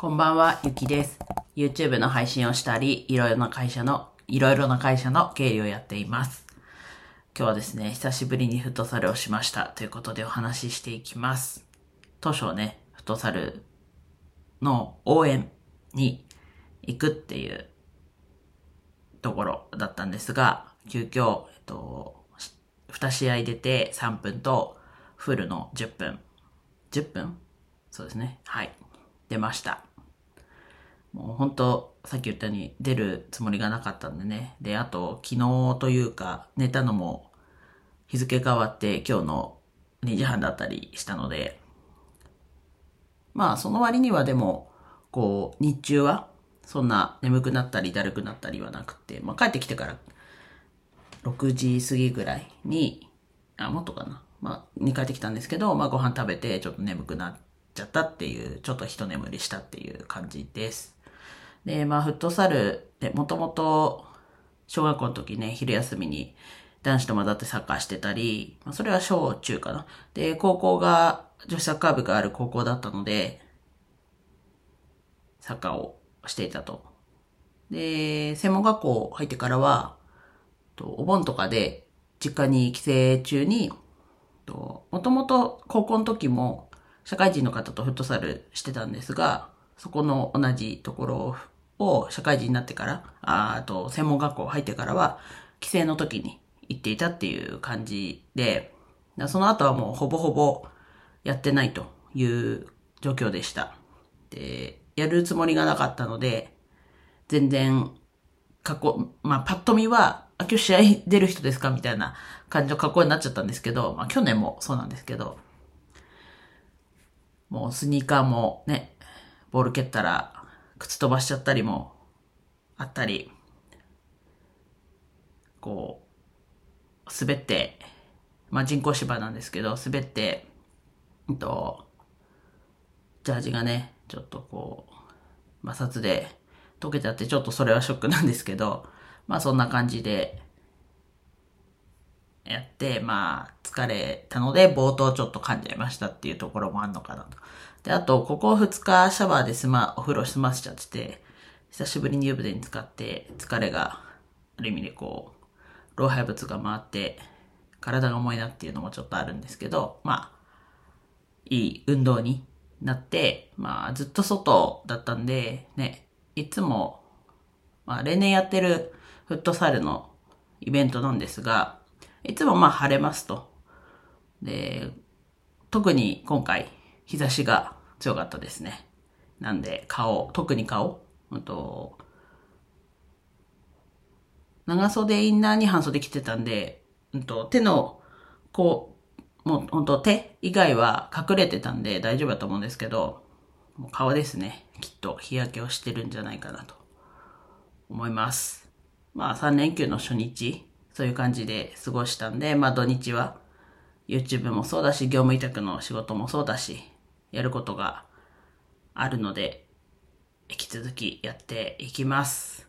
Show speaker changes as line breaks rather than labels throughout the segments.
こんばんは、ゆきです。YouTube の配信をしたり、いろいろな会社の、いろいろな会社の経理をやっています。今日はですね、久しぶりにフットサルをしましたということでお話ししていきます。当初ね、フットサルの応援に行くっていうところだったんですが、急遽、えっと、2試合出て3分と、フルの10分。10分？そうですね。はい。出ました。もう本当、さっき言ったように出るつもりがなかったんでね。で、あと、昨日というか、寝たのも日付変わって今日の2時半だったりしたので、まあ、その割にはでも、こう、日中は、そんな眠くなったりだるくなったりはなくて、まあ、帰ってきてから、6時過ぎぐらいに、あ、もっとかな。まあ、に帰ってきたんですけど、まあ、ご飯食べて、ちょっと眠くなっちゃったっていう、ちょっと一眠りしたっていう感じです。で、まあ、フットサルで、もともと、小学校の時ね、昼休みに男子と混ざってサッカーしてたり、まあ、それは小中かな。で、高校が、女子サッカー部がある高校だったので、サッカーをしていたと。で、専門学校入ってからは、お盆とかで実家に帰省中に、ともともと高校の時も社会人の方とフットサルしてたんですが、そこの同じところを社会人になってから、あと専門学校入ってからは、帰省の時に行っていたっていう感じで、その後はもうほぼほぼやってないという状況でした。で、やるつもりがなかったので、全然、過去、まあ、パッと見は、あ、今日試合出る人ですかみたいな感じの格好になっちゃったんですけど、まあ、去年もそうなんですけど、もうスニーカーもね、ボール蹴ったら、靴飛ばしちゃったりもあったり、こう、滑って、まあ、人工芝なんですけど、滑って、うんと、ジャージがね、ちょっとこう、摩擦で溶けちゃって、ちょっとそれはショックなんですけど、まあそんな感じで、やって、まあ疲れたので、冒頭ちょっと噛んじゃいましたっていうところもあるのかなと。で、あと、ここ2日シャワーで済ま、お風呂済ませちゃってて、久しぶりに湯船に浸かって、疲れが、ある意味でこう、老廃物が回って、体が重いなっていうのもちょっとあるんですけど、まあ、いい運動になって、まあ、ずっと外だったんで、ね、いつも、まあ、例年やってるフットサルのイベントなんですが、いつもまあ晴れますと。で、特に今回、日差しが強かったですね。なんで、顔、特に顔、うんと、長袖インナーに半袖着てたんで、うんと、手の、こう、もう本当手以外は隠れてたんで大丈夫だと思うんですけど、もう顔ですね。きっと日焼けをしてるんじゃないかなと思います。まあ3連休の初日、そういう感じで過ごしたんで、まあ土日は YouTube もそうだし、業務委託の仕事もそうだし、やることがあるので、引き続きやっていきます。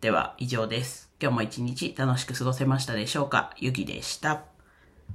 では以上です。今日も一日楽しく過ごせましたでしょうか？ゆきでした。